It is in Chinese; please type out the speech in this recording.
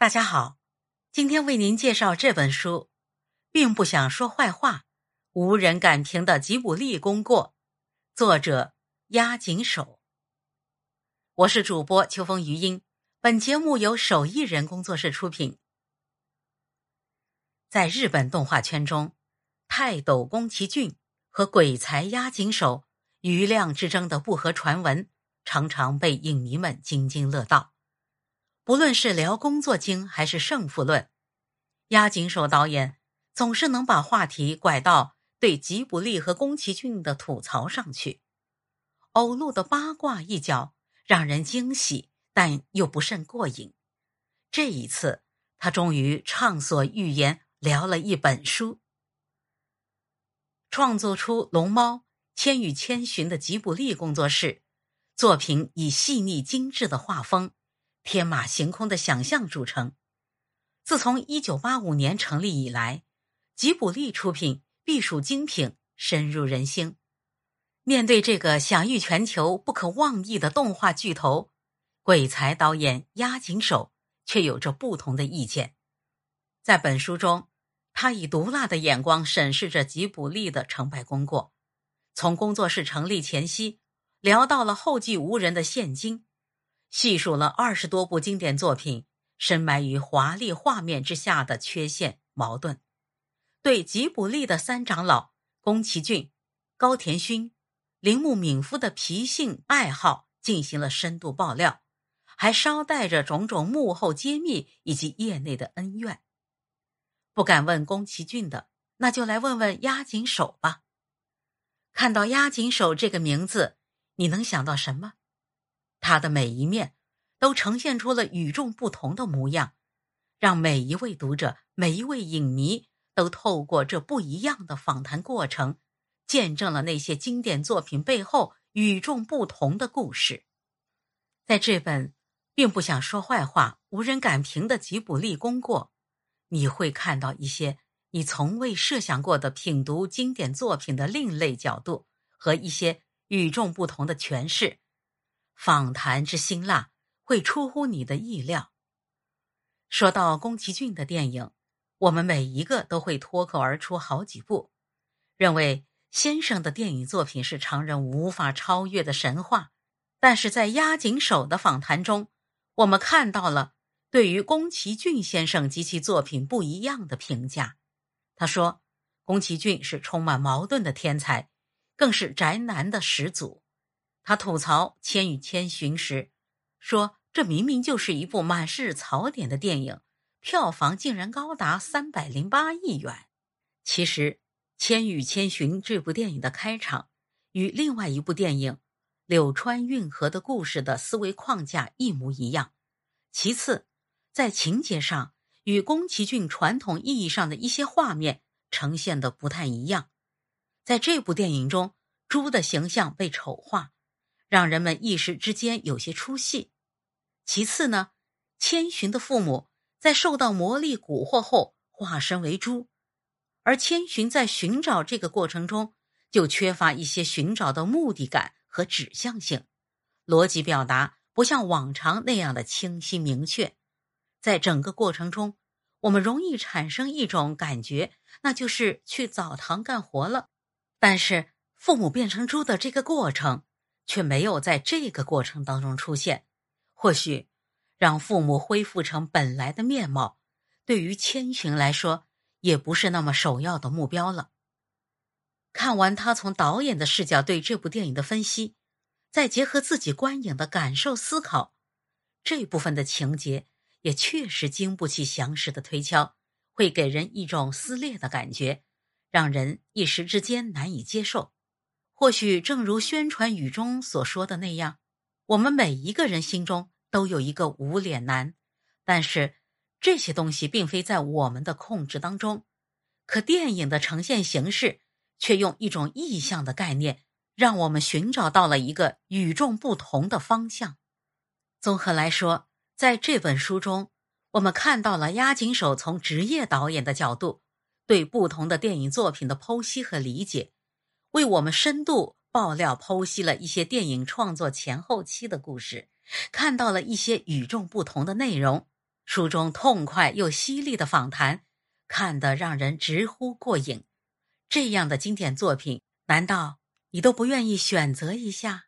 大家好，今天为您介绍这本书，并不想说坏话，无人敢评的吉卜力功过，作者押井守。我是主播秋风余音，本节目由手艺人工作室出品。在日本动画圈中，泰斗宫崎骏和鬼才押井守余量之争的不和传闻，常常被影迷们津津乐道。不论是聊工作经还是胜负论，押井守导演总是能把话题拐到对吉卜力和宫崎骏的吐槽上去。偶露的八卦一角让人惊喜，但又不甚过瘾。这一次，他终于畅所欲言，聊了一本书。创作出《龙猫》《千与千寻》的吉卜力工作室，作品以细腻精致的画风。天马行空的想象著称。自从一九八五年成立以来，吉卜力出品必属精品，深入人心。面对这个享誉全球、不可妄议的动画巨头，鬼才导演押井守却有着不同的意见。在本书中，他以毒辣的眼光审视着吉卜力的成败功过，从工作室成立前夕聊到了后继无人的现今。细数了二十多部经典作品深埋于华丽画面之下的缺陷矛盾，对吉卜力的三长老宫崎骏、高田勋、铃木敏夫的脾性爱好进行了深度爆料，还捎带着种种幕后揭秘以及业内的恩怨。不敢问宫崎骏的，那就来问问押井守吧。看到押井守这个名字，你能想到什么？他的每一面都呈现出了与众不同的模样，让每一位读者、每一位影迷都透过这不一样的访谈过程，见证了那些经典作品背后与众不同的故事。在这本并不想说坏话、无人敢评的吉卜力功过，你会看到一些你从未设想过的品读经典作品的另类角度和一些与众不同的诠释。访谈之辛辣会出乎你的意料。说到宫崎骏的电影，我们每一个都会脱口而出好几部，认为先生的电影作品是常人无法超越的神话。但是在押井守的访谈中，我们看到了对于宫崎骏先生及其作品不一样的评价。他说，宫崎骏是充满矛盾的天才，更是宅男的始祖。他吐槽《千与千寻》时，说：“这明明就是一部满是槽点的电影，票房竟然高达三百零八亿元。”其实，《千与千寻》这部电影的开场与另外一部电影《柳川运河的故事》的思维框架一模一样。其次，在情节上与宫崎骏传统意义上的一些画面呈现的不太一样。在这部电影中，猪的形象被丑化。让人们一时之间有些出戏。其次呢，千寻的父母在受到魔力蛊惑后化身为猪，而千寻在寻找这个过程中就缺乏一些寻找的目的感和指向性，逻辑表达不像往常那样的清晰明确。在整个过程中，我们容易产生一种感觉，那就是去澡堂干活了。但是父母变成猪的这个过程。却没有在这个过程当中出现，或许让父母恢复成本来的面貌，对于千寻来说也不是那么首要的目标了。看完他从导演的视角对这部电影的分析，再结合自己观影的感受思考，这部分的情节也确实经不起详实的推敲，会给人一种撕裂的感觉，让人一时之间难以接受。或许正如宣传语中所说的那样，我们每一个人心中都有一个无脸男，但是这些东西并非在我们的控制当中。可电影的呈现形式却用一种意象的概念，让我们寻找到了一个与众不同的方向。综合来说，在这本书中，我们看到了押井守从职业导演的角度对不同的电影作品的剖析和理解。为我们深度爆料剖析了一些电影创作前后期的故事，看到了一些与众不同的内容，书中痛快又犀利的访谈，看得让人直呼过瘾。这样的经典作品，难道你都不愿意选择一下？